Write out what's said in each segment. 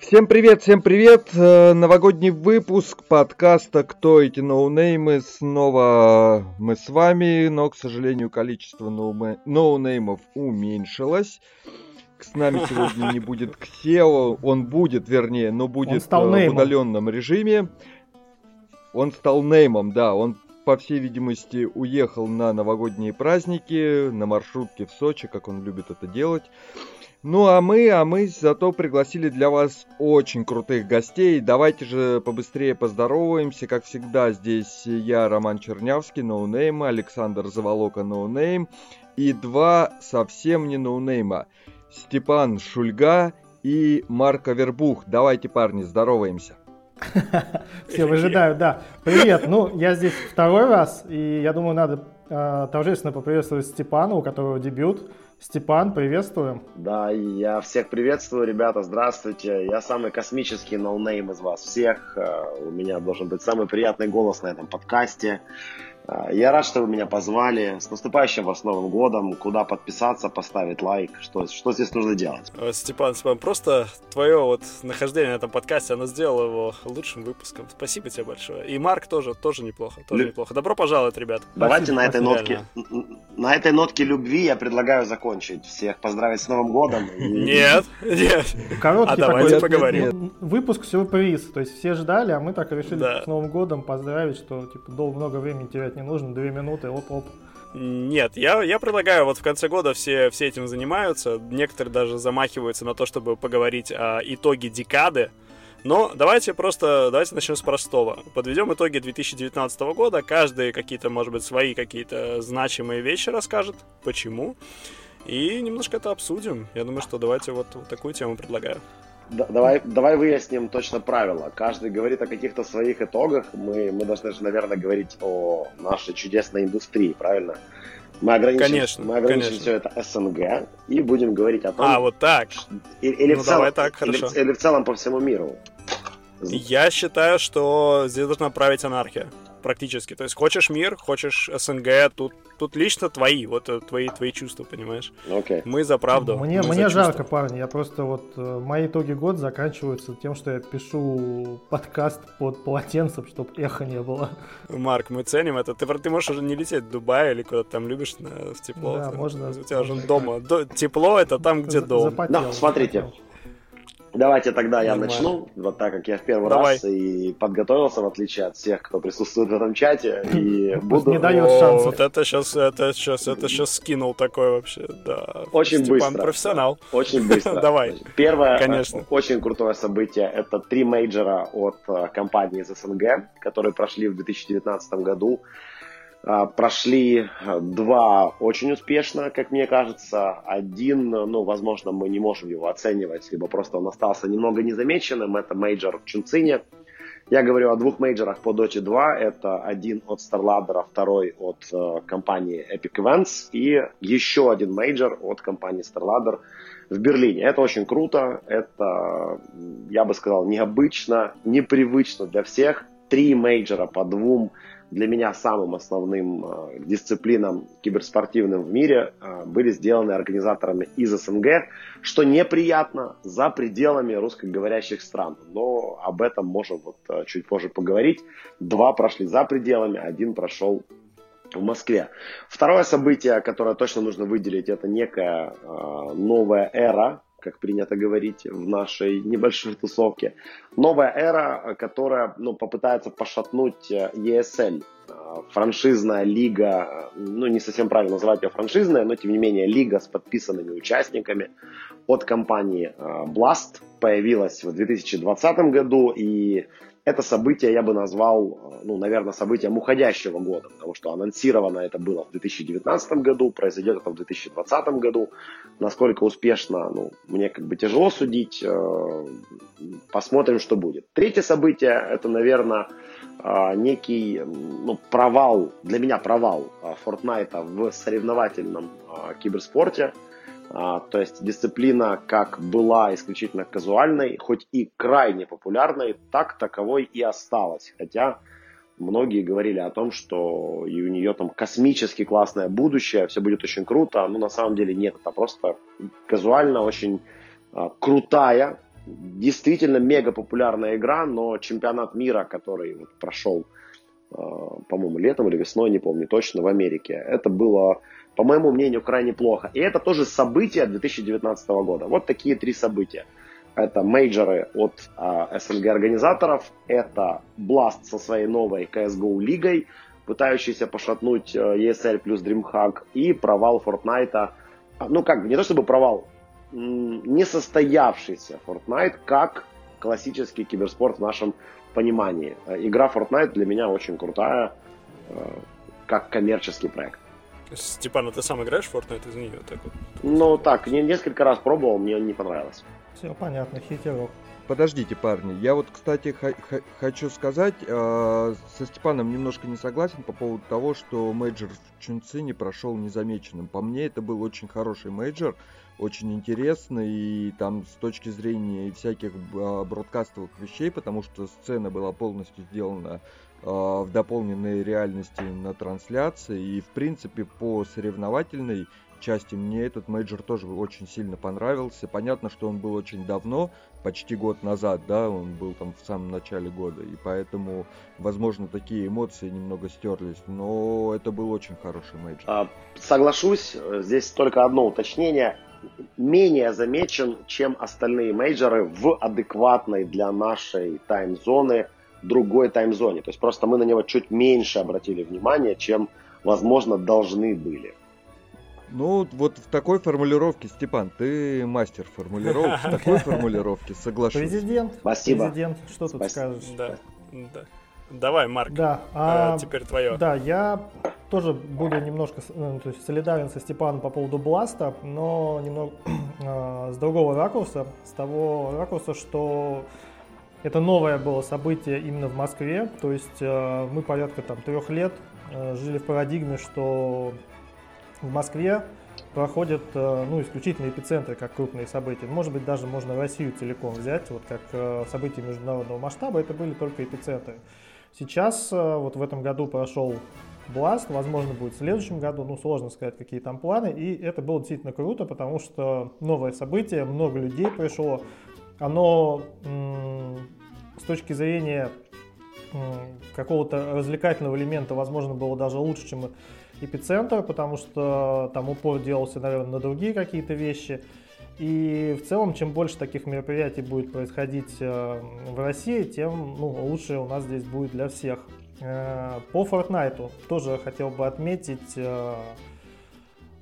Всем привет, всем привет! Э, новогодний выпуск подкаста «Кто эти ноунеймы?» Снова мы с вами, но, к сожалению, количество ноунеймов уменьшилось. С нами сегодня не будет Ксео, он будет, вернее, но будет э, в удаленном режиме. Он стал неймом, да, он по всей видимости, уехал на новогодние праздники, на маршрутке в Сочи, как он любит это делать. Ну а мы, а мы зато пригласили для вас очень крутых гостей. Давайте же побыстрее поздороваемся. Как всегда, здесь я, Роман Чернявский, ноунейм, Александр Заволока, ноунейм. И два совсем не ноунейма. Степан Шульга и Марко Вербух. Давайте, парни, здороваемся. Все выжидают, да. Привет, ну я здесь второй раз, и я думаю, надо э, торжественно поприветствовать Степана, у которого дебют. Степан, приветствуем. Да, я всех приветствую, ребята, здравствуйте. Я самый космический ноунейм из вас всех. Э, у меня должен быть самый приятный голос на этом подкасте. Э, я рад, что вы меня позвали. С наступающим вас Новым годом. Куда подписаться, поставить лайк? Что, что здесь нужно делать? Э, Степан, Степан, просто твое вот нахождение на этом подкасте, оно сделало его лучшим выпуском. Спасибо тебе большое. И Марк тоже, тоже неплохо. Тоже Лю... неплохо. Добро пожаловать, ребят. Давайте Спасибо, на этой нотке, на этой нотке любви я предлагаю закончить. Всех поздравить с Новым годом. Нет, нет. Короткий а давайте поговорим. Выпуск сюрприз. То есть все ждали, а мы так решили с Новым годом поздравить, что типа долго много времени терять не нужно, две минуты, оп-оп. Нет, я, я предлагаю, вот в конце года все, все этим занимаются, некоторые даже замахиваются на то, чтобы поговорить о итоге декады, но давайте просто, давайте начнем с простого. Подведем итоги 2019 года, каждый какие-то, может быть, свои какие-то значимые вещи расскажет, почему, и немножко это обсудим. Я думаю, что давайте вот, вот такую тему предлагаю давай, давай выясним точно правила. Каждый говорит о каких-то своих итогах. Мы, мы должны же, наверное, говорить о нашей чудесной индустрии, правильно? Мы ограничим, конечно, мы ограничим конечно. все это СНГ и будем говорить о том... А, вот так. Или, или, ну, в, целом, так, хорошо. или, или в целом по всему миру. Я считаю, что здесь должна править анархия практически. То есть хочешь мир, хочешь СНГ, тут, тут лично твои, вот э, твои, твои чувства, понимаешь? Okay. Мы за правду. Мне, мне жарко, парни. Я просто вот э, мои итоги года заканчиваются тем, что я пишу подкаст под полотенцем, чтобы эхо не было. Марк, мы ценим это. Ты, ты можешь уже не лететь в Дубай или куда-то там любишь на, в тепло. Да, можно. У тебя уже дома. До, тепло это там, где дом. Запотел, да, смотрите. Запотел. Давайте тогда я Нормально. начну, вот так как я в первый Давай. раз и подготовился, в отличие от всех, кто присутствует в этом чате, и буду... Не дает шансов. Вот это сейчас, это сейчас, это сейчас скинул такой вообще, да. Очень Степан быстро. профессионал. Очень быстро. Давай. Первое, Конечно. очень крутое событие, это три мейджора от э, компании из СНГ, которые прошли в 2019 году. А, прошли э, два очень успешно, как мне кажется. Один, ну, возможно, мы не можем его оценивать, либо просто он остался немного незамеченным. Это мейджор в Чунцине. Я говорю о двух мейджорах по Dota 2. Это один от StarLadder, второй от э, компании Epic Events. И еще один мейджор от компании StarLadder в Берлине. Это очень круто. Это, я бы сказал, необычно, непривычно для всех. Три мейджора по двум для меня самым основным э, дисциплинам киберспортивным в мире э, были сделаны организаторами из СНГ, что неприятно за пределами русскоговорящих стран. Но об этом можем вот э, чуть позже поговорить. Два прошли за пределами, один прошел в Москве. Второе событие, которое точно нужно выделить, это некая новая эра как принято говорить в нашей небольшой тусовке. Новая эра, которая ну, попытается пошатнуть э, ESL. Э, франшизная лига, ну не совсем правильно называть ее франшизная, но тем не менее лига с подписанными участниками от компании э, Blast появилась в 2020 году и это событие я бы назвал, ну, наверное, событием уходящего года, потому что анонсировано это было в 2019 году, произойдет это в 2020 году. Насколько успешно, ну, мне как бы тяжело судить. Э, посмотрим, что будет. Третье событие, это, наверное, э, некий ну, провал, для меня провал э, Fortnite в соревновательном киберспорте. А, то есть дисциплина как была исключительно казуальной, хоть и крайне популярной, так таковой и осталась. Хотя многие говорили о том, что и у нее там космически классное будущее, все будет очень круто, но на самом деле нет, это просто казуально очень а, крутая действительно мега популярная игра, но чемпионат мира, который вот прошел, по-моему, летом или весной, не помню точно, в Америке, это было, по моему мнению, крайне плохо. И это тоже события 2019 года. Вот такие три события. Это мейджоры от э, СНГ-организаторов, это Blast со своей новой CSGO лигой, пытающийся пошатнуть э, ESL плюс DreamHack, и провал Fortnite. Ну как, не то чтобы провал, несостоявшийся Fortnite как классический киберспорт в нашем понимании. Э, игра Fortnite для меня очень крутая, э, как коммерческий проект. Степан, а ты сам играешь в Fortnite? Извини, вот так вот. Ну так, несколько раз пробовал, мне не понравилось. Все понятно, хитерок. Подождите, парни, я вот, кстати, хочу сказать, э, со Степаном немножко не согласен по поводу того, что мейджор в Чунцине прошел незамеченным. По мне, это был очень хороший мейджор, очень интересный, и там с точки зрения всяких э, бродкастовых вещей, потому что сцена была полностью сделана в дополненной реальности на трансляции, и, в принципе, по соревновательной части мне этот мейджор тоже очень сильно понравился. Понятно, что он был очень давно, почти год назад, да, он был там в самом начале года, и поэтому, возможно, такие эмоции немного стерлись, но это был очень хороший мейджор. А, соглашусь, здесь только одно уточнение. Менее замечен, чем остальные мейджоры в адекватной для нашей тайм-зоны другой тайм-зоне. То есть просто мы на него чуть меньше обратили внимание, чем, возможно, должны были. Ну, вот в такой формулировке, Степан, ты мастер формулировок, в такой формулировке соглашусь. Президент, Спасибо. президент, что тут скажешь? Да, да. Давай, Марк, да, а, теперь твое. Да, я тоже буду немножко ну, то есть солидарен со Степаном по поводу Бласта, но немного э, с другого ракурса, с того ракурса, что это новое было событие именно в Москве, то есть э, мы порядка там трех лет э, жили в парадигме, что в Москве проходят э, ну, исключительно эпицентры, как крупные события. Может быть, даже можно Россию целиком взять, вот как события международного масштаба, это были только эпицентры. Сейчас, вот в этом году прошел Blast, возможно, будет в следующем году, ну, сложно сказать, какие там планы, и это было действительно круто, потому что новое событие, много людей пришло, оно с точки зрения какого-то развлекательного элемента, возможно, было даже лучше, чем эпицентр, потому что там упор делался, наверное, на другие какие-то вещи. И в целом, чем больше таких мероприятий будет происходить э, в России, тем ну, лучше у нас здесь будет для всех. Э, по Fortnite тоже хотел бы отметить, э,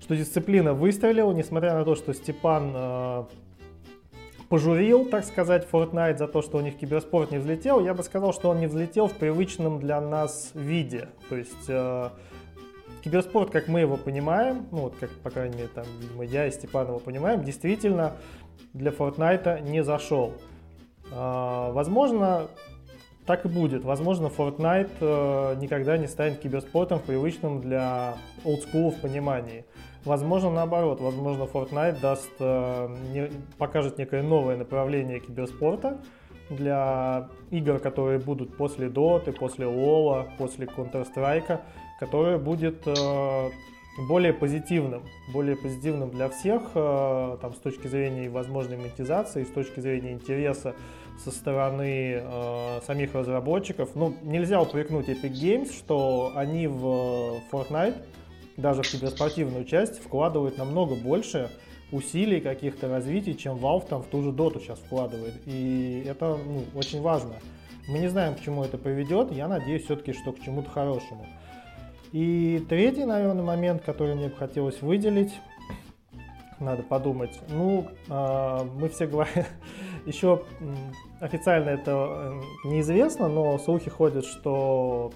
что дисциплина выстрелила, несмотря на то, что Степан пожурил, так сказать, Fortnite за то, что у них киберспорт не взлетел, я бы сказал, что он не взлетел в привычном для нас виде. То есть киберспорт, как мы его понимаем, ну вот как, по крайней мере, там, видимо, я и Степан его понимаем, действительно для Fortnite не зашел. А, возможно, так и будет. Возможно, Fortnite э, никогда не станет киберспортом в привычном для олдскулов понимании. Возможно, наоборот. Возможно, Fortnite даст, э, не, покажет некое новое направление киберспорта для игр, которые будут после Dota, после LoL, после Counter-Strike, которое будет э, более позитивным, более позитивным для всех, э, там, с точки зрения возможной монетизации, с точки зрения интереса со стороны э, самих разработчиков. Ну, нельзя упрекнуть Epic Games, что они в Fortnite, даже в киберспортивную часть, вкладывают намного больше усилий каких-то развитий, чем Valve там в ту же доту сейчас вкладывает. И это ну, очень важно. Мы не знаем, к чему это приведет. Я надеюсь все-таки, что к чему-то хорошему. И третий, наверное, момент, который мне бы хотелось выделить, надо подумать. Ну, э, мы все говорим, еще официально это неизвестно, но слухи ходят, что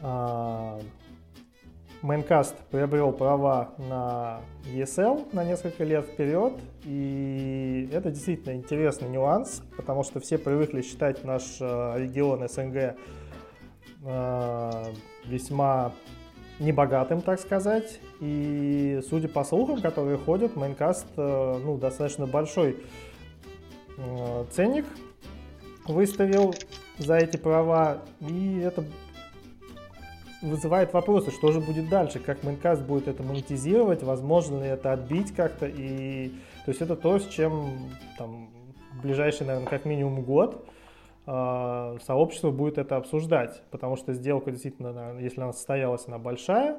э, Майнкаст приобрел права на ESL на несколько лет вперед, и это действительно интересный нюанс, потому что все привыкли считать наш э, регион СНГ Э, весьма небогатым, так сказать. И судя по слухам, которые ходят, Майнкаст э, ну, достаточно большой ценник выставил за эти права. И это вызывает вопросы, что же будет дальше, как Майнкаст будет это монетизировать, возможно ли это отбить как-то, и то есть это то, с чем там в ближайший, наверное, как минимум год э, сообщество будет это обсуждать, потому что сделка действительно, наверное, если она состоялась, она большая,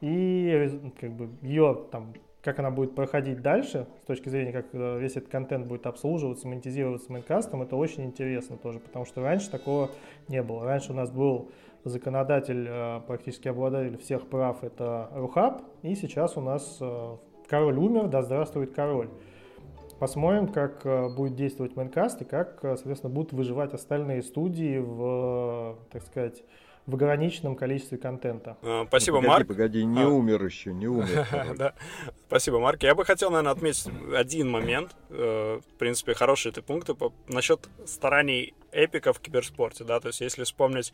и как бы ее там как она будет проходить дальше, с точки зрения, как э, весь этот контент будет обслуживаться, монетизироваться майнкастом, это очень интересно тоже, потому что раньше такого не было. Раньше у нас был законодатель, э, практически обладатель всех прав, это Рухаб, и сейчас у нас э, король умер, да здравствует король. Посмотрим, как будет действовать Майнкаст и как, соответственно, будут выживать остальные студии в, так сказать, в ограниченном количестве контента. Спасибо, погоди, Марк. Погоди, не а. умер еще, не умер. да. Спасибо, Марк. Я бы хотел, наверное, отметить один момент. Э, в принципе, хорошие ты пункты насчет стараний эпиков в киберспорте, да, то есть если вспомнить,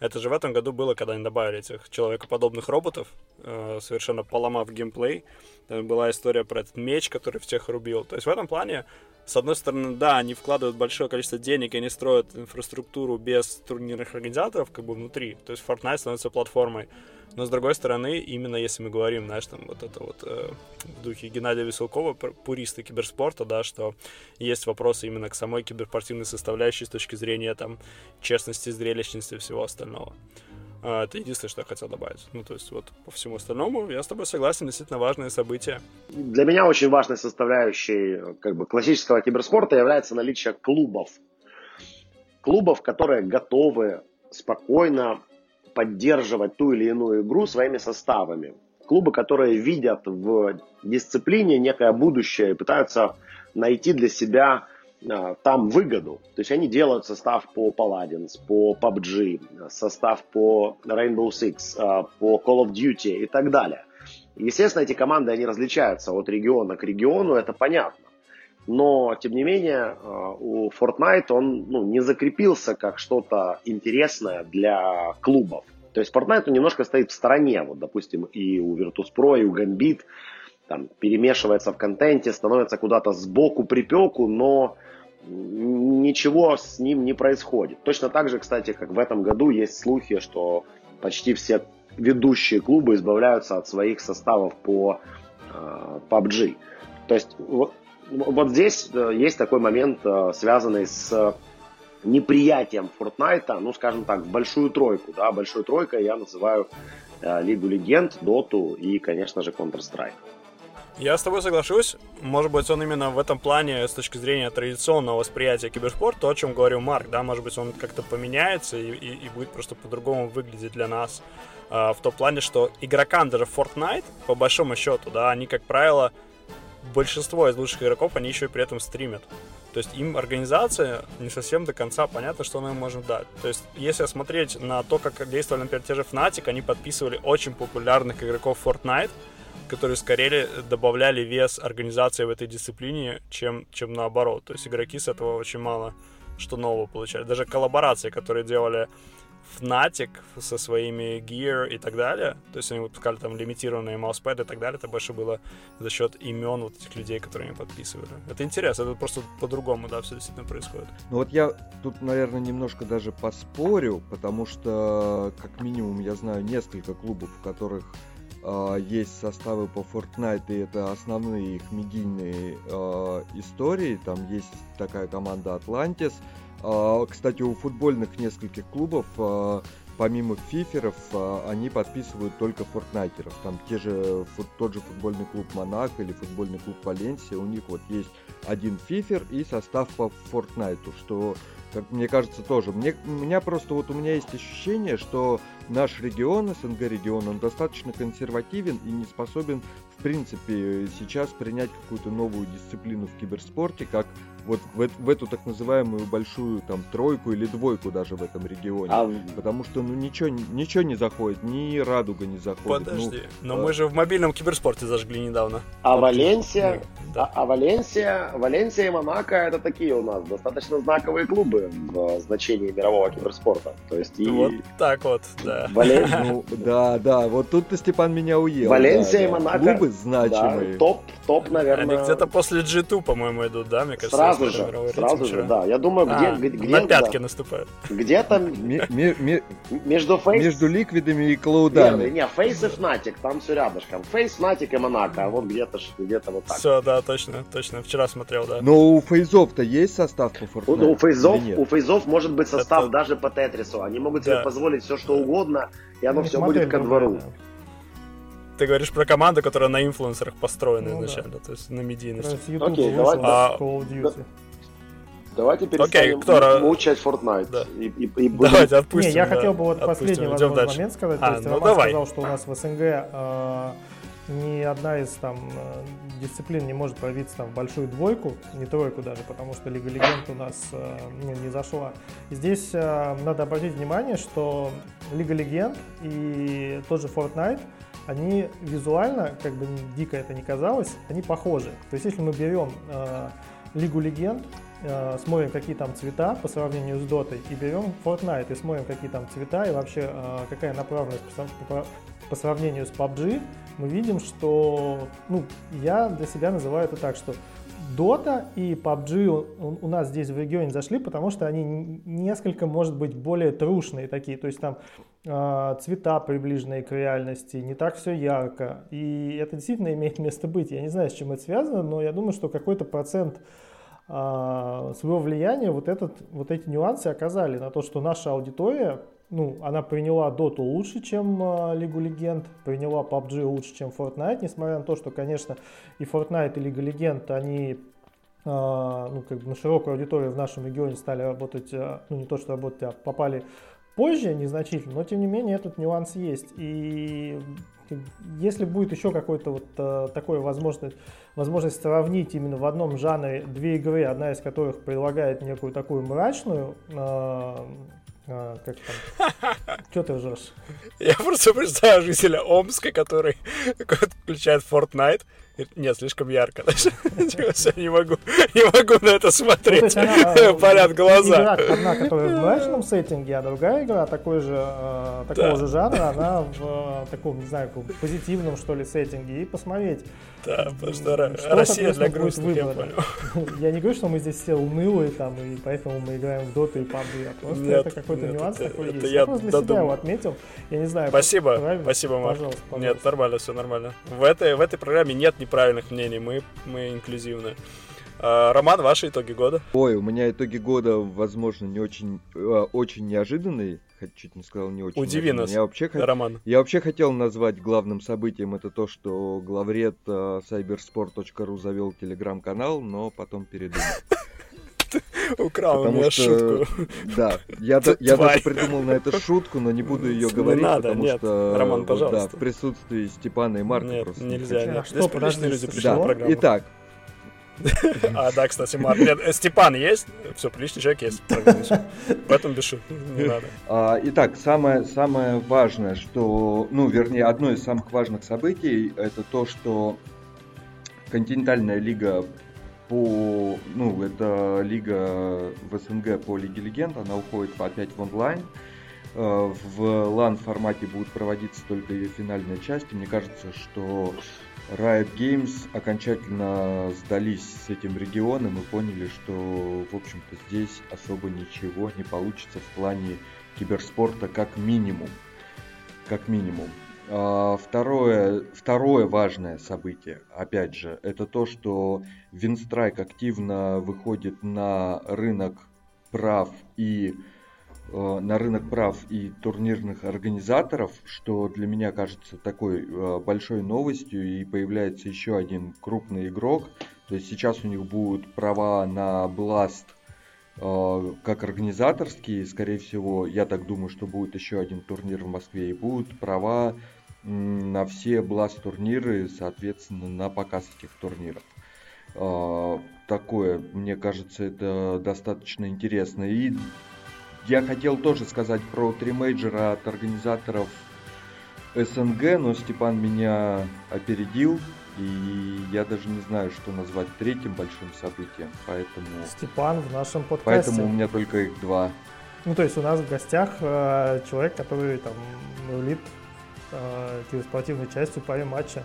это же в этом году было, когда они добавили этих человекоподобных роботов, э, совершенно поломав геймплей, там была история про этот меч, который всех рубил, то есть в этом плане с одной стороны, да, они вкладывают большое количество денег, и они строят инфраструктуру без турнирных организаторов, как бы внутри. То есть Fortnite становится платформой. Но с другой стороны, именно если мы говорим, знаешь, там вот это вот э, в духе Геннадия Веселкова, пуристы киберспорта, да, что есть вопросы именно к самой киберспортивной составляющей с точки зрения там честности, зрелищности и всего остального. А, это единственное, что я хотел добавить. Ну, то есть вот по всему остальному я с тобой согласен, действительно важное событие. Для меня очень важной составляющей как бы, классического киберспорта является наличие клубов. Клубов, которые готовы спокойно поддерживать ту или иную игру своими составами. Клубы, которые видят в дисциплине некое будущее и пытаются найти для себя а, там выгоду. То есть они делают состав по Paladins, по PUBG, состав по Rainbow Six, а, по Call of Duty и так далее. Естественно, эти команды, они различаются от региона к региону, это понятно. Но, тем не менее, а, у Fortnite он ну, не закрепился как что-то интересное для клубов. То есть Fortnite он немножко стоит в стороне. Вот, допустим, и у Virtus.pro, и у Gambit там, перемешивается в контенте, становится куда-то сбоку припеку, но ничего с ним не происходит. Точно так же, кстати, как в этом году есть слухи, что почти все ведущие клубы избавляются от своих составов по э, PUBG. То есть вот, вот здесь э, есть такой момент, э, связанный с неприятием Fortnite, ну, скажем так, в большую тройку, да, большой тройкой я называю э, Лигу Легенд, Доту и, конечно же, Counter-Strike. Я с тобой соглашусь. Может быть, он именно в этом плане, с точки зрения традиционного восприятия киберспорта, то, о чем говорил Марк, да, может быть, он как-то поменяется и, и, и будет просто по-другому выглядеть для нас. А, в том плане, что игрокам даже Fortnite, по большому счету, да, они, как правило, большинство из лучших игроков, они еще и при этом стримят. То есть им организация не совсем до конца понятно, что она им может дать. То есть если смотреть на то, как действовали, например, те же Fnatic, они подписывали очень популярных игроков Fortnite, которые скорее добавляли вес организации в этой дисциплине, чем, чем наоборот. То есть игроки с этого очень мало что нового получали. Даже коллаборации, которые делали Fnatic со своими Gear и так далее, то есть они выпускали там лимитированные мауспады и так далее, это больше было за счет имен вот этих людей, которые они подписывали. Это интересно, это просто по-другому, да, все действительно происходит. Ну вот я тут, наверное, немножко даже поспорю, потому что, как минимум, я знаю несколько клубов, в которых Uh, есть составы по Fortnite, и это основные их медийные uh, истории. Там есть такая команда Atlantis. Uh, кстати, у футбольных нескольких клубов, помимо фиферов, они подписывают только фортнайтеров. Там те же, тот же футбольный клуб Монак или футбольный клуб Валенсия, у них вот есть один фифер и состав по Фортнайту, что как мне кажется, тоже. Мне, у меня просто вот у меня есть ощущение, что наш регион, СНГ регион, он достаточно консервативен и не способен, в принципе, сейчас принять какую-то новую дисциплину в киберспорте, как вот в, в эту так называемую большую там тройку или двойку даже в этом регионе. А... Потому что ну ничего, ничего не заходит, ни радуга не заходит. Ну, Подожди, ну, но э... мы же в мобильном киберспорте зажгли недавно. А. Валенсия, да. а, а Валенсия, Валенсия и Монако это такие у нас достаточно знаковые клубы в значении мирового киберспорта. То есть и... Вот так вот, да. Вален... Ну, да, да, вот тут ты, Степан, меня уел. Валенсия да, и Монако. Клубы значимые. Да, топ, топ, наверное. Они где-то после G2, по-моему, идут, да, мне кажется. Сразу же, сразу же, да. Я думаю, где, а, где, на пятки да. наступают. Где-то между фейс... Между Liquid ами и Cloud ами. Не, FaZe и Fnatic, там все рядышком. FaZe, Fnatic и Монако, а вот где-то где-то вот так. Все, да, точно, точно. Вчера смотрел, да. Но у FaZe ов-то есть состав по Fortnite? У, у фейзов, у фейзов может быть состав Это... даже по Тетрису. Они могут себе позволить все, что угодно, и оно все будет ко двору. Ты говоришь про команду, которая на инфлюенсерах построена ну, изначально, да. то есть на медийности. Окей, давай, а, Давайте перестанем Окей, кто... мучать Fortnite. Да. И, и, и будем... Давайте отпустим. Не, я да, хотел бы вот отпустим, последний возможный момент сказать. А, то есть ну Роман давай. сказал, что у нас в СНГ э, ни одна из там э, дисциплин не может пробиться там в большую двойку, не тройку даже, потому что Лига Легенд у нас э, не, не зашла. И здесь э, надо обратить внимание, что Лига Легенд и тот же Fortnite – они визуально, как бы дико это не казалось, они похожи. То есть если мы берем э, Лигу Легенд, э, смотрим, какие там цвета по сравнению с Дотой, и берем Fortnite и смотрим, какие там цвета и вообще э, какая направленность по, по, по сравнению с PUBG, мы видим, что, ну, я для себя называю это так, что Dota и PUBG у, нас здесь в регионе зашли, потому что они несколько, может быть, более трушные такие. То есть там э, цвета приближенные к реальности, не так все ярко. И это действительно имеет место быть. Я не знаю, с чем это связано, но я думаю, что какой-то процент э, своего влияния вот, этот, вот эти нюансы оказали на то, что наша аудитория ну, она приняла Доту лучше, чем э, Лигу Легенд, приняла PUBG лучше, чем Fortnite, несмотря на то, что, конечно, и Fortnite, и Лига Легенд, они э, ну, как бы на широкую аудиторию в нашем регионе стали работать, э, ну, не то, что работать, а попали позже незначительно, но, тем не менее, этот нюанс есть. И если будет еще какой-то вот э, такой возможность, возможность сравнить именно в одном жанре две игры, одна из которых предлагает некую такую мрачную а, как там? Что ты ржешь? Я просто представляю жителя Омска, который включает Fortnite. Нет, слишком ярко. не могу, не могу на это смотреть. Ну, Парят глаза. Одна, которая в мрачном сеттинге, а другая игра такой же, э, такого же жанра, она в э, таком, не знаю, позитивном, что ли, сеттинге. И посмотреть, да, потому что Россия для грустных, я понял. Я не говорю, что мы здесь все унылые, там, и поэтому мы играем в доту и PUBG, а просто это какой-то нюанс такой есть. Я, я просто для себя его отметил. Я не знаю. Спасибо, спасибо, Марк. Нет, нормально, все нормально. В этой программе нет неправильных мнений, мы, мы инклюзивны. А, Роман, ваши итоги года? Ой, у меня итоги года, возможно, не очень, э, очень неожиданные. Чуть не сказал не очень. Удиви нас, я вообще, Роман. Я вообще хотел назвать главным событием это то, что главред э, cybersport.ru завел телеграм-канал, но потом передумал. Украл у меня шутку. Да, я, я даже придумал на это шутку, но не буду ее говорить, надо, потому нет. что Роман, пожалуйста. да, в присутствии Степана и Марка нет, просто нельзя. Не а что, подожди, люди пришли да. на программу. Итак, а, да, кстати, Марк. Нет, э, Степан есть? Все, приличный человек есть. Поэтому без не надо. А, итак, самое, самое важное, что, ну, вернее, одно из самых важных событий, это то, что континентальная лига по, ну, это лига в СНГ по Лиге Легенд, она уходит опять в онлайн. Э, в LAN формате будут проводиться только ее финальные части. Мне кажется, что Riot Games окончательно сдались с этим регионом и поняли, что, в общем-то, здесь особо ничего не получится в плане киберспорта как минимум. Как минимум. А, второе, второе важное событие, опять же, это то, что Винстрайк активно выходит на рынок прав и Э, на рынок прав и турнирных организаторов, что для меня кажется такой э, большой новостью, и появляется еще один крупный игрок. То есть сейчас у них будут права на Blast как организаторские, скорее всего, я так думаю, что будет еще один турнир в Москве, и будут права на все Blast турниры, соответственно, на показ этих турниров такое, мне кажется, это достаточно интересно. И я хотел тоже сказать про три мейджора от организаторов СНГ, но Степан меня опередил, и я даже не знаю, что назвать третьим большим событием, поэтому... Степан в нашем подкасте. Поэтому у меня только их два. Ну, то есть у нас в гостях э, человек, который там рулит э, спортивной частью паре матча.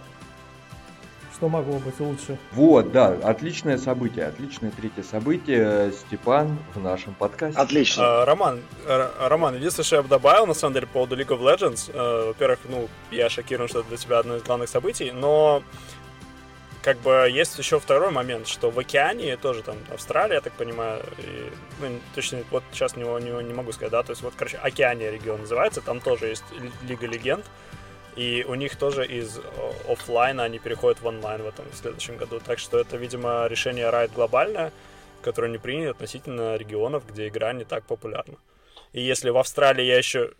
что могло быть лучше? Вот, да, отличное событие, отличное третье событие. Степан в нашем подкасте. Отлично. А, Роман, Роман, единственное, что я бы добавил, на самом деле, по поводу League of Legends. А, во-первых, ну, я шокирован, что это для тебя одно из главных событий, но как бы есть еще второй момент, что в океане тоже там Австралия, я так понимаю, и, ну, точно вот сейчас не, не, не могу сказать, да, то есть вот, короче, Океания регион называется, там тоже есть Лига Легенд, и у них тоже из офлайна они переходят в онлайн в этом в следующем году. Так что это, видимо, решение Riot глобальное, которое не принято относительно регионов, где игра не так популярна. И если в Австралии я еще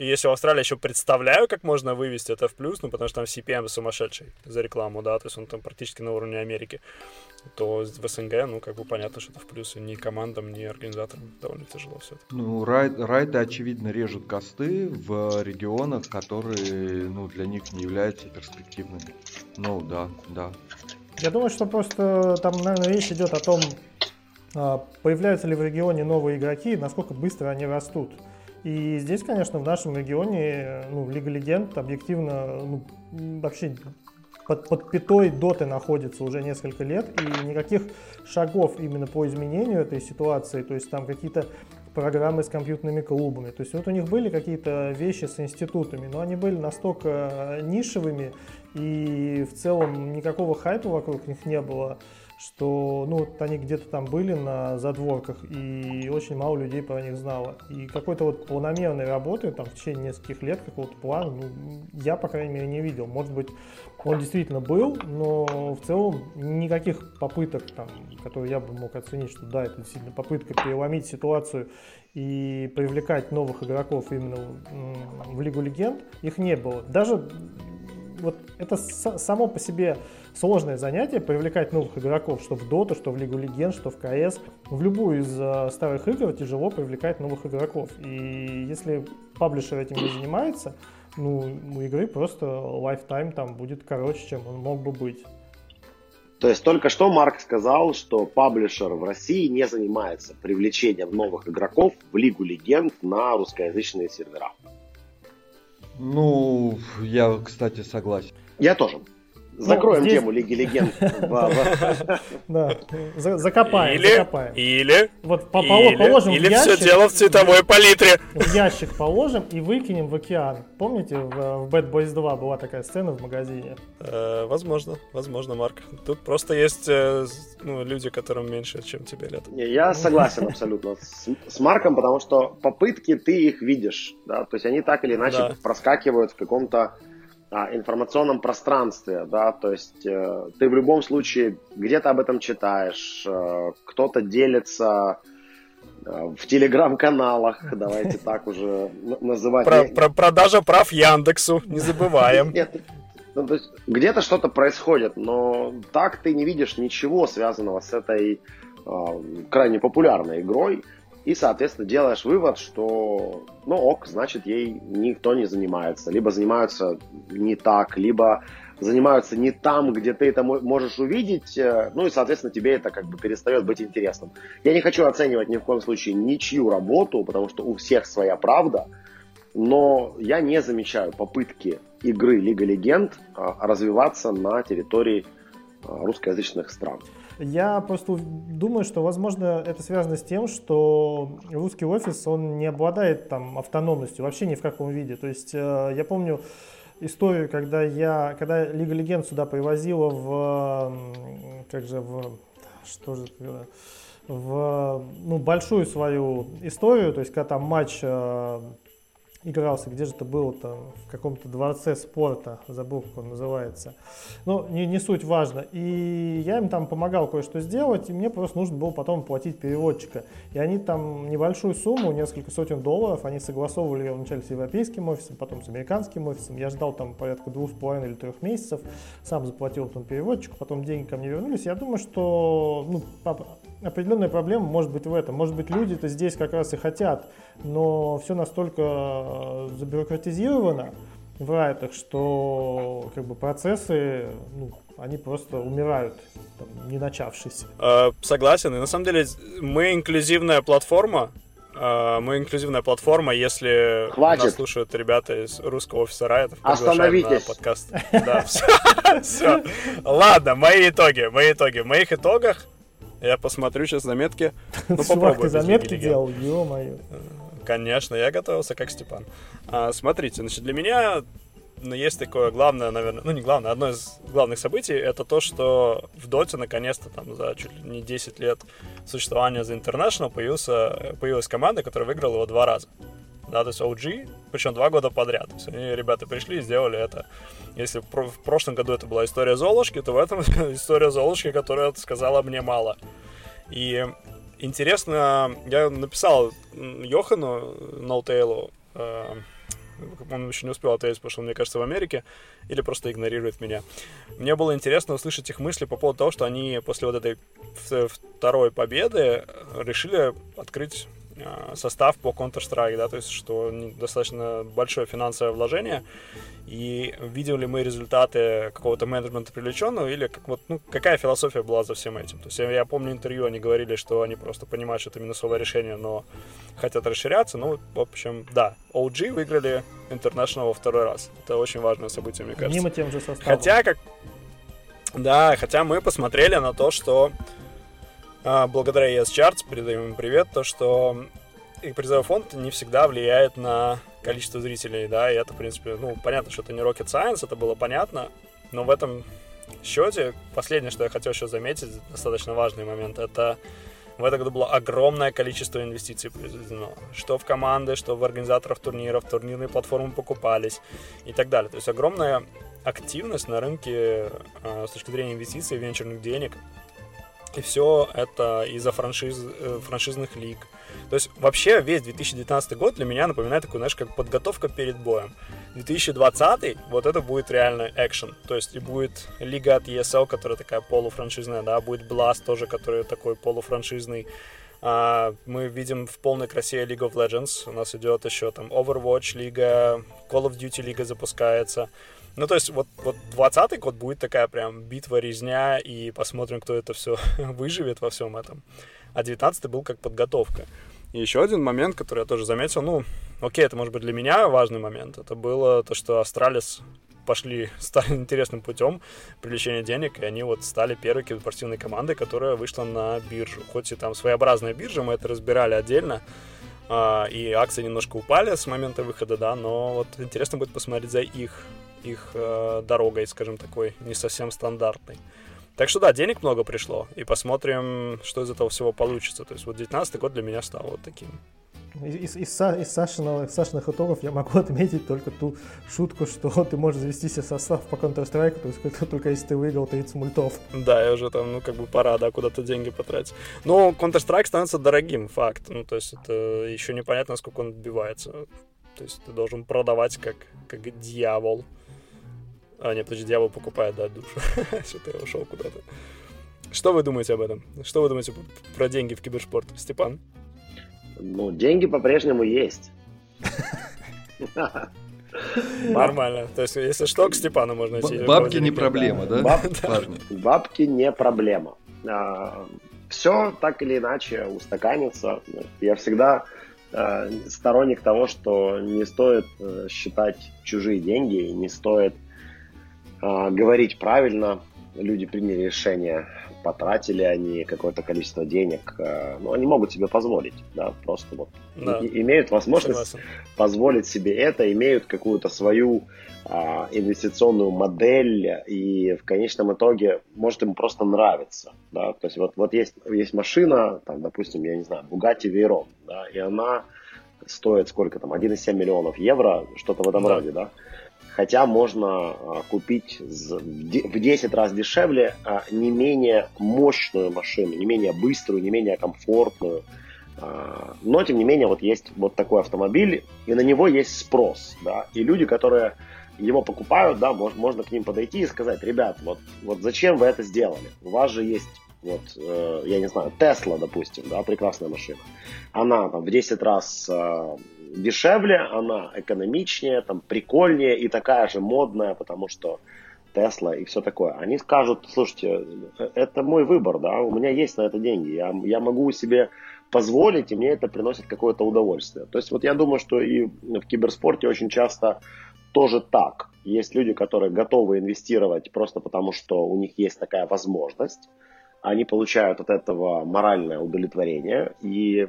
и если в Австралии еще представляю, как можно вывести это в плюс, ну, потому что там CPM сумасшедший за рекламу, да, то есть он там практически на уровне Америки, то в СНГ, ну, как бы понятно, что это в плюс, и ни командам, ни организаторам довольно тяжело все это. Ну, рай, райды, очевидно, режут косты в регионах, которые, ну, для них не являются перспективными. Ну, да, да. Я думаю, что просто там, наверное, речь идет о том, а, появляются ли в регионе новые игроки, насколько быстро они растут. И здесь, конечно, в нашем регионе ну, Лига Легенд объективно ну, вообще под, под пятой доты находится уже несколько лет, и никаких шагов именно по изменению этой ситуации, то есть там какие-то программы с компьютерными клубами. То есть вот у них были какие-то вещи с институтами, но они были настолько нишевыми, и в целом никакого хайпа вокруг них не было что ну, вот они где-то там были на задворках, и очень мало людей про них знало. И какой-то вот планомерной работы там, в течение нескольких лет, какого-то плана, ну, я, по крайней мере, не видел. Может быть, он действительно был, но в целом никаких попыток, там, которые я бы мог оценить, что да, это действительно попытка переломить ситуацию и привлекать новых игроков именно в Лигу Легенд, их не было. Даже вот это само по себе сложное занятие привлекать новых игроков, что в Dota, что в Лигу Легенд, что в КС. В любую из э, старых игр тяжело привлекать новых игроков. И если publisher этим не занимается, ну, у игры просто lifetime там будет короче, чем он мог бы быть. То есть только что Марк сказал, что publisher в России не занимается привлечением новых игроков в Лигу Легенд на русскоязычные сервера. Ну, я, кстати, согласен. Я тоже. Закроем ну, здесь... тему Лиги Легенд. Да, закопаем, или, закопаем. Или, вот положим или все дело в цветовой палитре. В ящик положим и выкинем в океан. Помните, в, Bad Boys 2 была такая сцена в магазине? Э, возможно, возможно, Марк. Тут просто есть э, ну, люди, которым меньше, чем тебе лет. Я согласен абсолютно с, Марком, потому что попытки ты их видишь, да, то есть они так или иначе проскакивают в каком-то информационном пространстве, да, то есть э, ты в любом случае где-то об этом читаешь, э, кто-то делится э, в телеграм-каналах, давайте так уже называть. Про, про, продажа прав Яндексу, не забываем. Нет, ну, то есть где-то что-то происходит, но так ты не видишь ничего связанного с этой э, крайне популярной игрой и, соответственно, делаешь вывод, что, ну ок, значит, ей никто не занимается. Либо занимаются не так, либо занимаются не там, где ты это можешь увидеть, э, ну и, соответственно, тебе это как бы перестает быть интересным. Я не хочу оценивать ни в коем случае ничью работу, потому что у всех своя правда, но я не замечаю попытки игры Лига Легенд а, развиваться на территории а, русскоязычных стран. Я просто думаю, что, возможно, это связано с тем, что русский офис, он не обладает там автономностью вообще ни в каком виде. То есть э, я помню историю, когда я, когда Лига Легенд сюда привозила в, как же, в, что же, в, ну, большую свою историю, то есть когда там матч э, игрался, где же это было-то, в каком-то дворце спорта, забыл, как он называется. Ну, не, не суть важно. И я им там помогал кое-что сделать, и мне просто нужно было потом платить переводчика. И они там небольшую сумму, несколько сотен долларов, они согласовывали ее вначале с европейским офисом, потом с американским офисом. Я ждал там порядка двух с половиной или трех месяцев, сам заплатил там переводчику, потом деньги ко мне вернулись. Я думаю, что ну, определенная проблема может быть в этом. Может быть, люди-то здесь как раз и хотят, но все настолько э, забюрократизировано в райтах, что как бы процессы, ну, они просто умирают, там, не начавшись. Э, согласен. И на самом деле мы инклюзивная платформа, э, мы инклюзивная платформа, если Хватит. нас слушают ребята из русского офиса Райтов, Остановитесь. на подкаст. Да, все. Ладно, мои итоги, мои итоги. В моих итогах я посмотрю сейчас заметки. Ну, попробую ты заметки делал, ё-моё. Конечно, я готовился как Степан. А, смотрите, значит, для меня ну, есть такое главное, наверное, ну не главное, одно из главных событий, это то, что в Доте наконец-то там за чуть ли не 10 лет существования The International появился, появилась команда, которая выиграла его два раза. Да, то есть OG, причем два года подряд. То есть они, ребята, пришли и сделали это. Если в, про- в прошлом году это была история Золушки, то в этом история Золушки, которая сказала мне мало. И интересно, я написал Йохану Ноутейлу, э, он еще не успел ответить, потому что он, мне кажется, в Америке, или просто игнорирует меня. Мне было интересно услышать их мысли по поводу того, что они после вот этой второй победы решили открыть состав по Counter-Strike, да, то есть, что достаточно большое финансовое вложение, и видели ли мы результаты какого-то менеджмента привлеченного, или как, вот, ну, какая философия была за всем этим. То есть я, я помню интервью, они говорили, что они просто понимают, что это минусовое решение, но хотят расширяться. Ну, в общем, да, OG выиграли International во второй раз. Это очень важное событие, мне кажется. Мимо тем же составом. Хотя, как... Да, хотя мы посмотрели на то, что благодаря ES Charts, передаем им привет, то, что и призовой фонд не всегда влияет на количество зрителей, да, и это, в принципе, ну, понятно, что это не Rocket Science, это было понятно, но в этом счете, последнее, что я хотел еще заметить, достаточно важный момент, это в этом году было огромное количество инвестиций произведено. Что в команды, что в организаторов турниров, турнирные платформы покупались и так далее. То есть огромная активность на рынке э, с точки зрения инвестиций, венчурных денег. И все это из-за франшиз, э, франшизных лиг. То есть вообще весь 2019 год для меня напоминает такую, знаешь, как подготовка перед боем. 2020 вот это будет реально экшен. То есть и будет лига от ESL, которая такая полуфраншизная, да, будет Blast тоже, который такой полуфраншизный. А, мы видим в полной красе League of Legends. У нас идет еще там Overwatch лига, Call of Duty лига запускается. Ну, то есть, вот, вот 20-й год будет такая прям битва, резня, и посмотрим, кто это все выживет во всем этом. А 19-й был как подготовка. И еще один момент, который я тоже заметил, ну, окей, это может быть для меня важный момент, это было то, что Astralis пошли, стали интересным путем привлечения денег, и они вот стали первой киберспортивной командой, которая вышла на биржу. Хоть и там своеобразная биржа, мы это разбирали отдельно, а, и акции немножко упали с момента выхода, да, но вот интересно будет посмотреть за их, их э, дорогой, скажем, такой не совсем стандартной. Так что да, денег много пришло, и посмотрим, что из этого всего получится. То есть вот 19 год для меня стал вот таким. Из, из, из Сашиного- из Сашиных итогов я могу отметить только ту шутку, что ты можешь завести себе состав по Counter-Strike, то есть только- только если ты выиграл 30 мультов. Да, я уже там, ну, как бы пора, да, куда-то деньги потратить. Но Counter-Strike становится дорогим, факт. Ну, то есть это еще непонятно, сколько он отбивается. То есть ты должен продавать как, как дьявол. А, нет, подожди, дьявол покупает, да, душу. Что-то я ушел куда-то. Что вы думаете об этом? Что вы думаете про деньги в киберспорт, Степан? Ну, деньги по-прежнему есть. Нормально. То есть, если что, к Степану можно идти. Бабки не проблема, да? Бабки не проблема. Все так или иначе устаканится. Я всегда э, сторонник того, что не стоит э, считать чужие деньги, и не стоит э, говорить правильно. Люди приняли решение, потратили они какое-то количество денег, э, но они могут себе позволить, да, просто вот Да. и- имеют возможность Согласен. позволить себе это, имеют какую-то свою а, инвестиционную модель, и в конечном итоге может им просто нравиться. Да? То есть вот, вот есть, есть машина, там, допустим, я не знаю, Bugatti Veyron, да, и она стоит сколько там, 1,7 миллионов евро, что-то в этом Да. роде, да? Хотя можно а, купить в де- в 10 раз дешевле а, не менее мощную машину, не менее быструю, не менее комфортную, а, но, тем не менее, вот есть вот такой автомобиль, и на него есть спрос, да, и люди, которые его покупают, да, мож- можно к ним подойти и сказать, ребят, вот, вот зачем вы это сделали? У вас же есть, вот, э, я не знаю, Тесла, допустим, да, прекрасная машина. Она там в 10 раз э, дешевле, она экономичнее, там, прикольнее и такая же модная, потому что Тесла и все такое. Они скажут, слушайте, э, это мой выбор, да, у меня есть на это деньги, я, я могу себе позволить, и мне это приносит какое-то удовольствие. То есть вот я думаю, что и в киберспорте очень часто тоже так. Есть люди, которые готовы инвестировать просто потому, что у них есть такая возможность. Они получают от этого моральное удовлетворение. И э,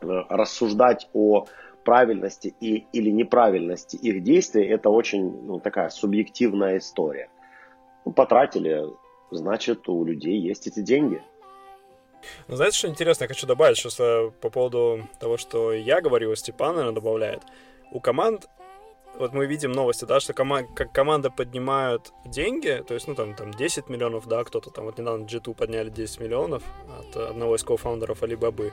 рассуждать о правильности и, или неправильности их действий, это очень ну, такая субъективная история. Ну, потратили, значит, у людей есть эти деньги. Ну, знаете, что интересно, я хочу добавить сейчас э, по поводу того, что я говорил, Степан, наверное, добавляет. У команд вот мы видим новости, да, что кома- как команда поднимают деньги, то есть, ну, там, там 10 миллионов, да, кто-то там, вот недавно G2 подняли 10 миллионов от одного из кофаундеров Alibaba.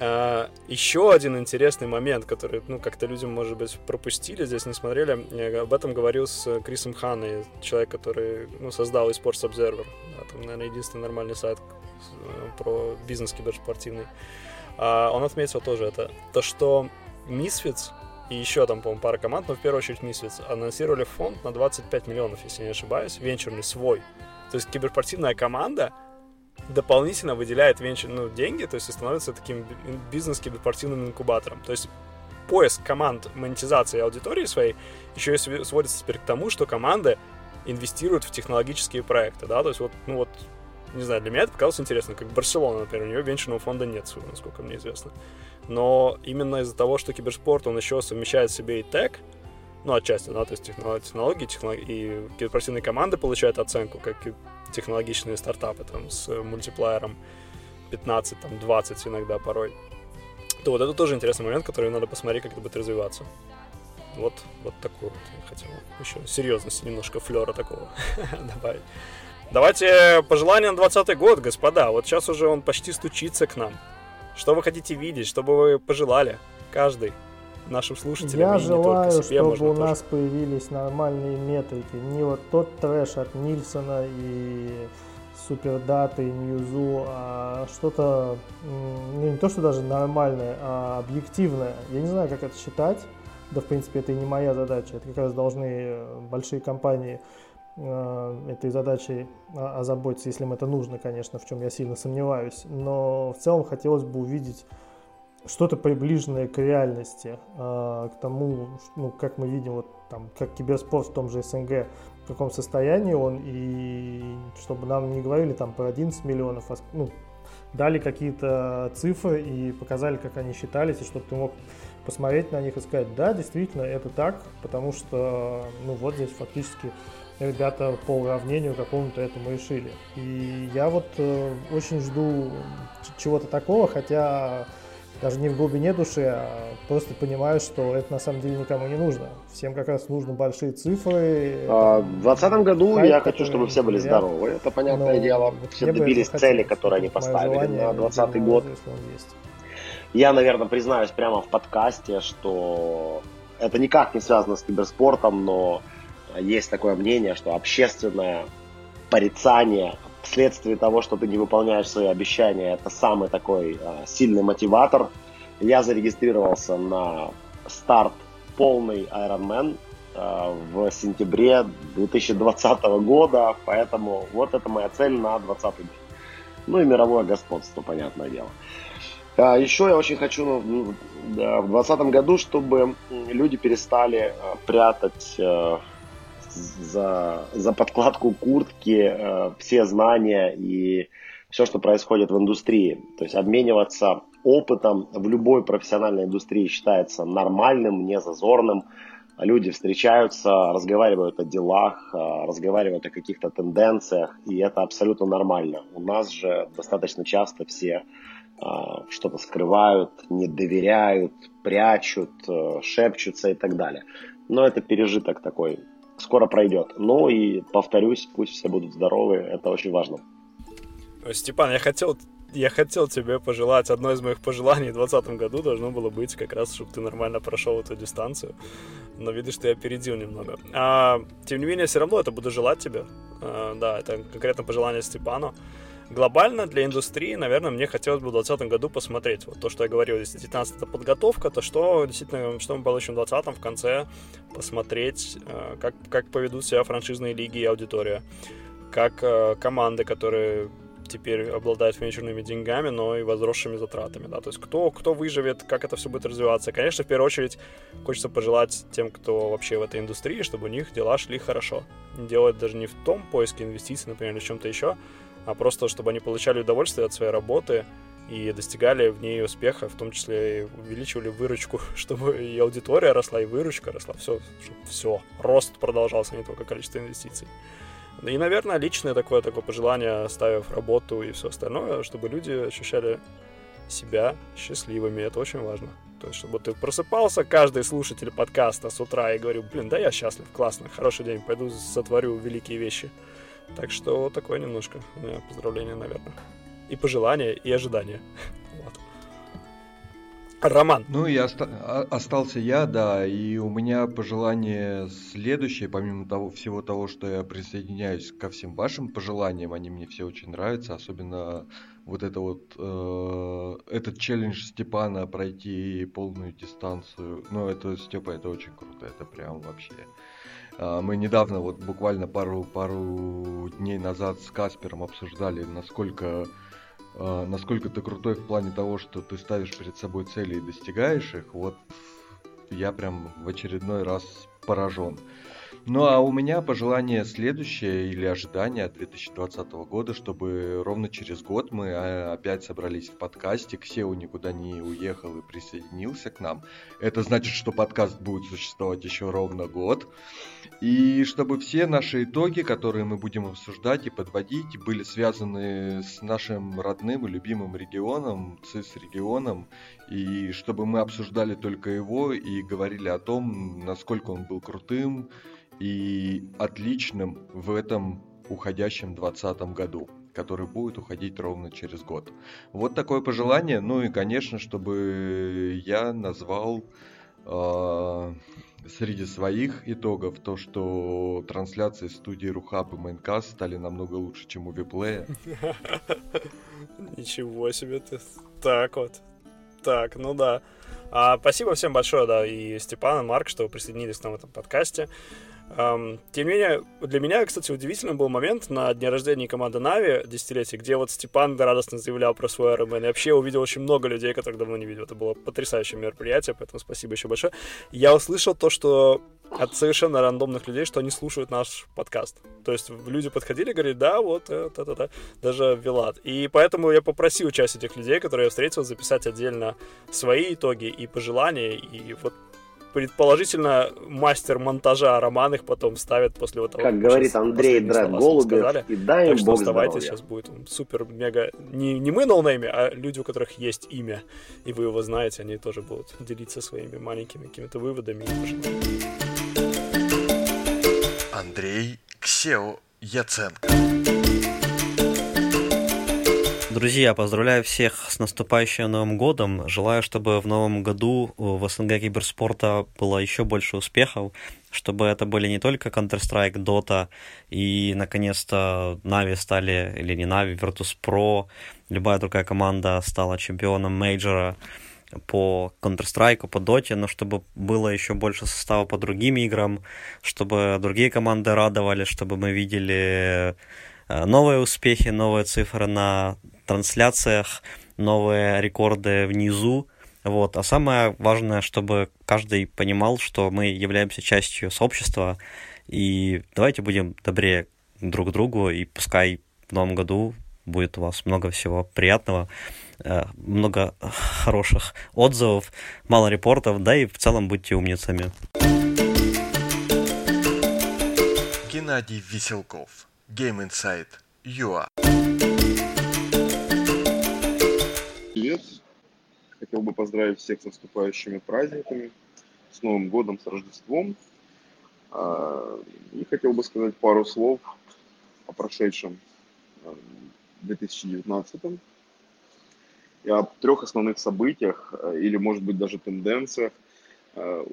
А, еще один интересный момент, который, ну, как-то людям, может быть, пропустили, здесь не смотрели, я об этом говорил с Крисом Ханой, человек, который, ну, создал eSports Observer, да, там, наверное, единственный нормальный сайт э, про бизнес киберспортивный. А, он отметил тоже это, то, что Misfits и еще там, по-моему, пара команд, но в первую очередь Misfits, анонсировали фонд на 25 миллионов, если не ошибаюсь, венчурный свой. То есть киберспортивная команда дополнительно выделяет венчур, ну, деньги, то есть становится таким бизнес-киберспортивным инкубатором. То есть поиск команд монетизации аудитории своей еще и сводится теперь к тому, что команды инвестируют в технологические проекты, да, то есть вот, ну вот, не знаю, для меня это показалось интересно, как Барселона, например, у нее венчурного фонда нет своего, насколько мне известно но именно из-за того, что киберспорт, он еще совмещает в себе и тег, ну, отчасти, да, то есть технологии, технологии, и киберспортивные команды получают оценку, как и технологичные стартапы, там, с мультиплеером 15, там, 20 иногда порой, то вот это тоже интересный момент, который надо посмотреть, как это будет развиваться. Вот, вот такой вот я хотел еще серьезности, немножко флера такого добавить. Давайте пожелания на 20 год, господа. Вот сейчас уже он почти стучится к нам. Что вы хотите видеть, что бы вы пожелали? Каждый нашим слушателям. Я желаю, себе, чтобы у тоже. нас появились нормальные метрики. Не вот тот трэш от Нильсона и супердаты, и Ньюзу, а что-то, ну не то, что даже нормальное, а объективное. Я не знаю, как это считать. Да, в принципе, это и не моя задача. Это как раз должны э, большие компании Э, этой задачей озаботиться, если им это нужно, конечно, в чем я сильно сомневаюсь. Но в целом хотелось бы увидеть что-то приближенное к реальности, э, к тому, ну, как мы видим, вот там, как киберспорт в том же СНГ, в каком состоянии он, и чтобы нам не говорили там про 11 миллионов, а ну, дали какие-то цифры и показали, как они считались, и чтобы ты мог посмотреть на них и сказать, да, действительно, это так, потому что, ну, вот здесь фактически ребята по уравнению какому-то этому решили. И я вот э, очень жду чего-то такого, хотя даже не в глубине души, а просто понимаю, что это на самом деле никому не нужно. Всем как раз нужны большие цифры. А, в 2020 году хайп, я хочу, чтобы все были здоровы. Это понятное дело. Все добились цели, которые они поставили на 2020 год. Я, наверное, признаюсь прямо в подкасте, что это никак не связано с киберспортом, но есть такое мнение, что общественное порицание вследствие того, что ты не выполняешь свои обещания, это самый такой э, сильный мотиватор. Я зарегистрировался на старт полный Ironman э, в сентябре 2020 года, поэтому вот это моя цель на 2020 год. Ну и мировое господство, понятное дело. А еще я очень хочу ну, в 2020 году, чтобы люди перестали прятать за, за подкладку куртки э, все знания и все, что происходит в индустрии. То есть обмениваться опытом в любой профессиональной индустрии считается нормальным, не зазорным. Люди встречаются, разговаривают о делах, э, разговаривают о каких-то тенденциях, и это абсолютно нормально. У нас же достаточно часто все э, что-то скрывают, не доверяют, прячут, э, шепчутся и так далее. Но это пережиток такой скоро пройдет. Ну и повторюсь, пусть все будут здоровы, это очень важно. Степан, я хотел, я хотел тебе пожелать, одно из моих пожеланий в 2020 году должно было быть как раз, чтобы ты нормально прошел эту дистанцию. Но видишь, ты опередил немного. А, тем не менее, все равно это буду желать тебе. А, да, это конкретно пожелание Степану глобально для индустрии, наверное, мне хотелось бы в 2020 году посмотреть. Вот то, что я говорил, если 19 это подготовка, то что действительно, что мы получим в 2020 в конце, посмотреть, э, как, как поведут себя франшизные лиги и аудитория, как э, команды, которые теперь обладают венчурными деньгами, но и возросшими затратами, да, то есть кто, кто выживет, как это все будет развиваться. Конечно, в первую очередь хочется пожелать тем, кто вообще в этой индустрии, чтобы у них дела шли хорошо. Делать даже не в том поиске инвестиций, например, или чем-то еще, а просто чтобы они получали удовольствие от своей работы, и достигали в ней успеха, в том числе и увеличивали выручку, чтобы и аудитория росла, и выручка росла, все, все, рост продолжался, не только количество инвестиций. И, наверное, личное такое, такое пожелание, оставив работу и все остальное, чтобы люди ощущали себя счастливыми, это очень важно. То есть, чтобы ты просыпался, каждый слушатель подкаста с утра и говорил, блин, да я счастлив, классно, хороший день, пойду сотворю великие вещи. Так что вот такое немножко у меня поздравление, наверное и пожелания, и ожидания. Вот. Роман. Ну и оста- остался я, да, и у меня пожелание следующее, помимо того всего того, что я присоединяюсь ко всем вашим пожеланиям, они мне все очень нравятся, особенно вот это вот э, этот челлендж Степана пройти полную дистанцию. Ну это Степа, это очень круто, это прям вообще. А, мы недавно, вот буквально пару пару дней назад с Каспером обсуждали, насколько э, насколько ты крутой в плане того, что ты ставишь перед собой цели и достигаешь их, вот я прям в очередной раз поражен. Ну а у меня пожелание следующее или ожидание от 2020 года, чтобы ровно через год мы а, опять собрались в подкасте, Ксеу никуда не уехал и присоединился к нам. Это значит, что подкаст будет существовать еще ровно год. И чтобы все наши итоги, которые мы будем обсуждать и подводить, были связаны с нашим родным и любимым регионом, ЦИС-регионом, и чтобы мы обсуждали только его и говорили о том, насколько он был крутым, и отличным в этом уходящем 2020 году который будет уходить ровно через год. Вот такое пожелание. Ну и, конечно, чтобы я назвал э, среди своих итогов то, что трансляции студии Рухаб и Майнкаст стали намного лучше, чем у Виплея. Ничего себе ты. Так вот. Так, ну да. А, спасибо всем большое, да, и Степан, и Марк, что присоединились к нам в этом подкасте. Um, тем не менее, для меня, кстати, удивительным был момент на дне рождения команды Нави, десятилетие, где вот Степан радостно заявлял про свой Ironman. И вообще увидел очень много людей, которых давно не видел. Это было потрясающее мероприятие, поэтому спасибо еще большое. Я услышал то, что от совершенно рандомных людей, что они слушают наш подкаст. То есть люди подходили и говорили, да, вот, это, это, даже Вилат. И поэтому я попросил часть этих людей, которые я встретил, записать отдельно свои итоги и пожелания. И вот предположительно, мастер монтажа роман их потом ставит после вот того, как говорит Андрей Дред Голубев, и дай так что Бог вставайте, здоровья. сейчас будет супер-мега... Не, не мы ноунейме, а люди, у которых есть имя, и вы его знаете, они тоже будут делиться своими маленькими какими-то выводами Андрей XeO Яценко. Друзья, поздравляю всех с наступающим Новым годом. Желаю, чтобы в Новом году в СНГ киберспорта было еще больше успехов, чтобы это были не только Counter-Strike, Dota и, наконец-то, Na'Vi стали, или не Na'Vi, Virtus.pro, любая другая команда стала чемпионом мейджора по Counter-Strike, по Dota, но чтобы было еще больше состава по другим играм, чтобы другие команды радовали, чтобы мы видели э, новые успехи, новые цифры на трансляциях, новые рекорды внизу. Вот. А самое важное, чтобы каждый понимал, что мы являемся частью сообщества, и давайте будем добрее друг к другу, и пускай в новом году будет у вас много всего приятного, э, много хороших отзывов, мало репортов, да и в целом будьте умницами. Геннадий Веселков, Game Insight, UA. привет. Хотел бы поздравить всех с наступающими праздниками, с Новым годом, с Рождеством. А, и хотел бы сказать пару слов о прошедшем 2019 а, и о трех основных событиях, а, или, может быть, даже тенденциях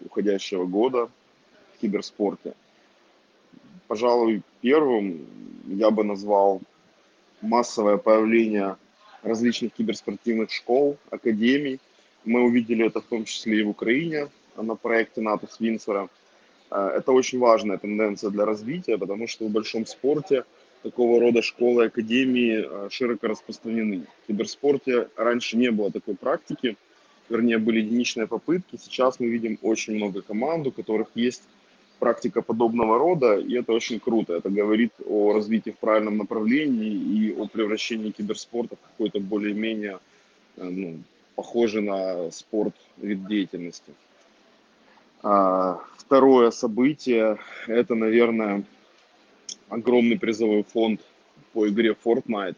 уходящего года в киберспорте. Пожалуй, первым я бы назвал массовое появление различных киберспортивных школ, академий. Мы увидели это в том числе и в Украине на проекте НАТО с Винсера. Э, это очень важная тенденция для развития, потому что в большом спорте такого рода школы, академии э, широко распространены. В киберспорте раньше не было такой практики, вернее, были единичные попытки. Сейчас мы видим очень много команд, у которых есть практика подобного рода, и это очень круто. Это говорит о развитии в правильном направлении и о превращении киберспорта в какой-то более-менее э, ну, похожий на спорт вид деятельности. А, второе событие – это, наверное, огромный призовой фонд по игре Fortnite.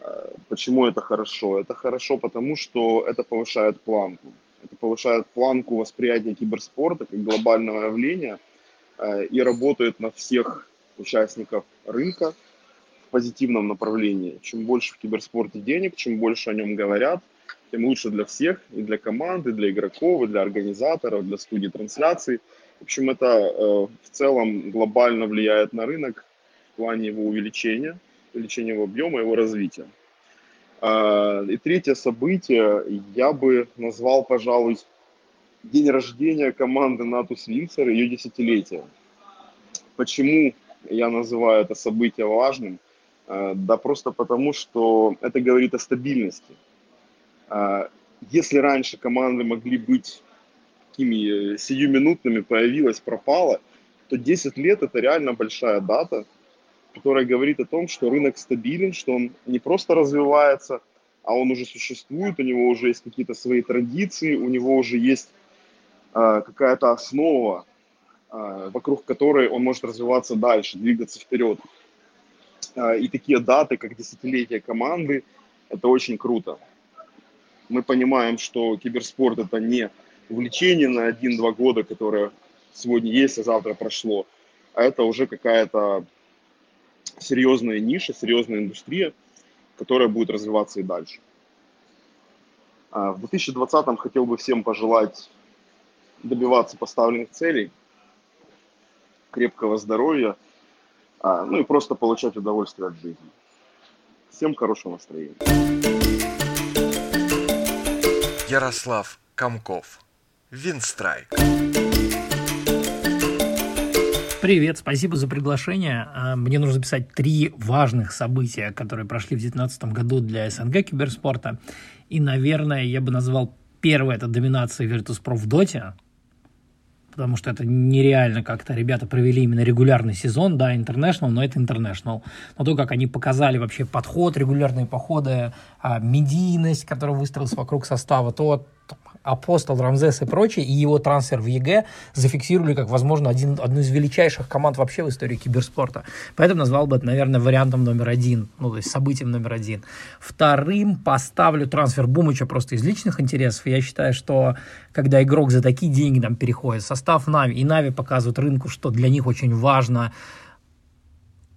А, почему это хорошо? Это хорошо потому, что это повышает планку. Это повышает планку восприятия киберспорта как глобального явления а, и работает на всех участников рынка в позитивном направлении. Чем больше в киберспорте денег, чем больше о нем говорят, тем лучше для всех, и для команды, и для игроков, и для организаторов, для студий трансляций. В общем, это э, в целом глобально влияет на рынок в плане его увеличения, увеличения его объема, его развития. Э, и третье событие я бы назвал, пожалуй, день рождения команды Natus Windsor, ее десятилетие. Почему я называю это событие важным? Э, да просто потому, что это говорит о стабильности – а, если раньше команды могли быть такими э, сиюминутными, появилась, пропала, то 10 лет это реально большая дата, которая говорит о том, что рынок стабилен, что он не просто развивается, а он уже существует, у него уже есть какие-то свои традиции, у него уже есть э, какая-то основа, э, вокруг которой он может развиваться дальше, двигаться вперед. Э, и такие даты, как десятилетие команды, это очень круто мы понимаем, что киберспорт это не увлечение на 1-2 года, которое сегодня есть, а завтра прошло, а это уже какая-то серьезная ниша, серьезная индустрия, которая будет развиваться и дальше. А в 2020 хотел бы всем пожелать добиваться поставленных целей, крепкого здоровья, а, ну и просто получать удовольствие от жизни. Всем хорошего настроения. Ярослав Комков. Винстрайк. Привет, спасибо за приглашение. А, мне нужно записать три важных события, которые прошли в 2019 году для СНГ киберспорта. И, наверное, я бы назвал первое – это доминация Virtus.pro в Доте, потому что это нереально как-то ребята провели именно регулярный сезон, да, International, но это International. Но то, как они показали вообще подход, регулярные походы, а, медийность, которая выстроилась вокруг состава, то Апостол, Рамзес и прочие, и его трансфер в EG зафиксировали как, возможно, один, одну из величайших команд вообще в истории киберспорта. Поэтому назвал бы это, наверное, вариантом номер один, ну, то есть событием номер один. Вторым поставлю трансфер Бумыча просто из личных интересов. Я считаю, что когда игрок за такие деньги там переходит, состав Нави, и Нави показывают рынку, что для них очень важно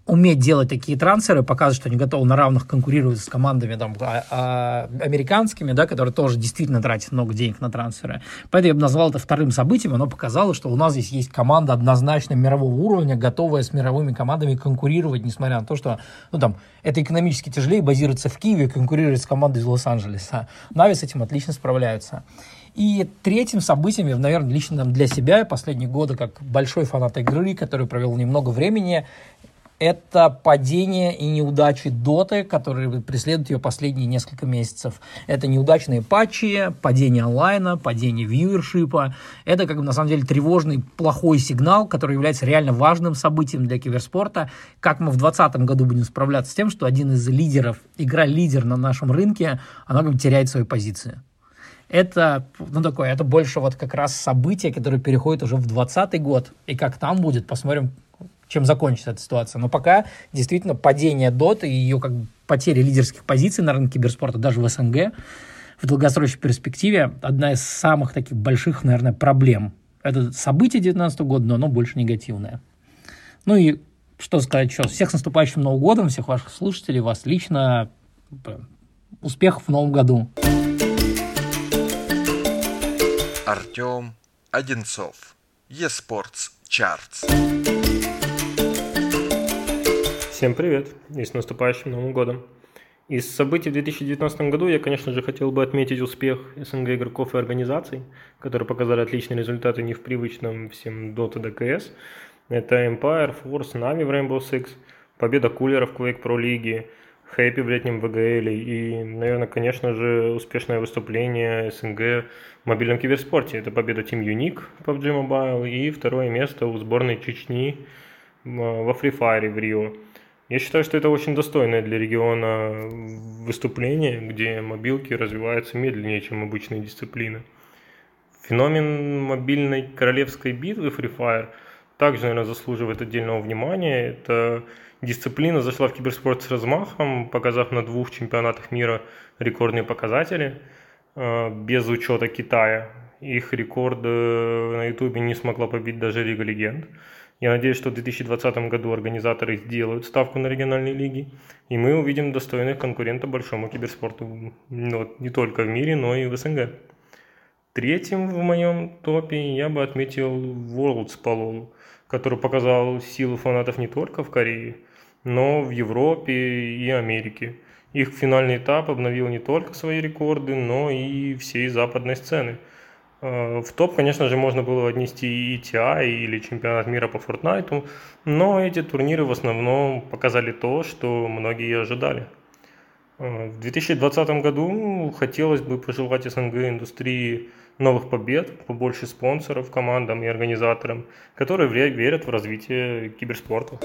уметь делать такие трансферы, показывать, что они готовы на равных конкурировать с командами там, а, а, американскими, да, которые тоже действительно тратят много денег на трансферы. Поэтому я бы назвал это вторым событием. Оно показало, что у нас здесь есть команда однозначно мирового уровня, готовая с мировыми командами конкурировать, несмотря на то, что ну, там, это экономически тяжелее базироваться в Киеве конкурировать с командой из Лос-Анджелеса. Нави с этим отлично справляются. И третьим событием, наверное, лично для себя, последние годы, как большой фанат игры, который провел немного времени, это падение и неудачи Доты, которые преследуют ее последние несколько месяцев. Это неудачные патчи, падение онлайна, падение вьюершипа. Это, как бы, на самом деле, тревожный, плохой сигнал, который является реально важным событием для киберспорта. Как мы в 2020 году будем справляться с тем, что один из лидеров, игра-лидер на нашем рынке, она как бы теряет свою позицию. Это, ну, такое, это больше вот как раз событие, которое переходит уже в 2020 год. И как там будет, посмотрим чем закончится эта ситуация. Но пока действительно падение Доты и ее как бы потери лидерских позиций на рынке киберспорта даже в СНГ в долгосрочной перспективе одна из самых таких больших, наверное, проблем. Это событие 2019 года, но оно больше негативное. Ну и что сказать еще? Всех с наступающим Новым годом, всех ваших слушателей, вас лично. Успехов в Новом году. Артем Одинцов. eSports Charts. Всем привет и с наступающим Новым годом. Из событий в 2019 году я, конечно же, хотел бы отметить успех СНГ игроков и организаций, которые показали отличные результаты не в привычном всем Dota DKS. Это Empire, Force, Na'Vi в Rainbow Six. победа Кулера в Quake Pro лиге, Хэппи в летнем ВГЛ и, наверное, конечно же, успешное выступление СНГ в мобильном киберспорте. Это победа Team Unique в PUBG Mobile и второе место у сборной Чечни во Free Fire в Рио. Я считаю, что это очень достойное для региона выступление, где мобилки развиваются медленнее, чем обычные дисциплины. Феномен мобильной королевской битвы Free Fire также, наверное, заслуживает отдельного внимания. Это дисциплина зашла в киберспорт с размахом, показав на двух чемпионатах мира рекордные показатели, э, без учета Китая. Их рекорд на Ютубе не смогла побить даже Лига Легенд. Я надеюсь, что в 2020 году организаторы сделают ставку на региональные лиги, и мы увидим достойных конкурентов большому киберспорту ну, не только в мире, но и в СНГ. Третьим в моем топе я бы отметил Worlds лолу, который показал силу фанатов не только в Корее, но в Европе и Америке. Их финальный этап обновил не только свои рекорды, но и всей западной сцены – в топ, конечно же, можно было отнести и TI или чемпионат мира по Fortnite, но эти турниры в основном показали то, что многие ожидали. Э, в 2020 году хотелось бы пожелать СНГ индустрии новых побед, побольше спонсоров командам и организаторам, которые верят в развитие киберспорта.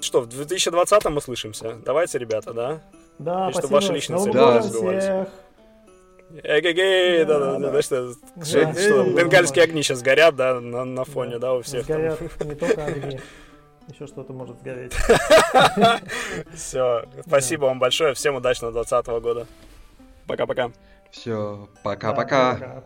Что, в 2020 мы слышимся? Давайте, ребята, да? Да, и спасибо. чтобы ваши личные цели да. развивались. Эгегей, да, да, да, да, что, что, бенгальские огни сейчас горят, да, на, на фоне, да, у всех. там. Сгорят не только огни, еще что-то может сгореть. Все, спасибо вам большое, всем удачного 2020 года. Пока-пока. Все, пока-пока. пока.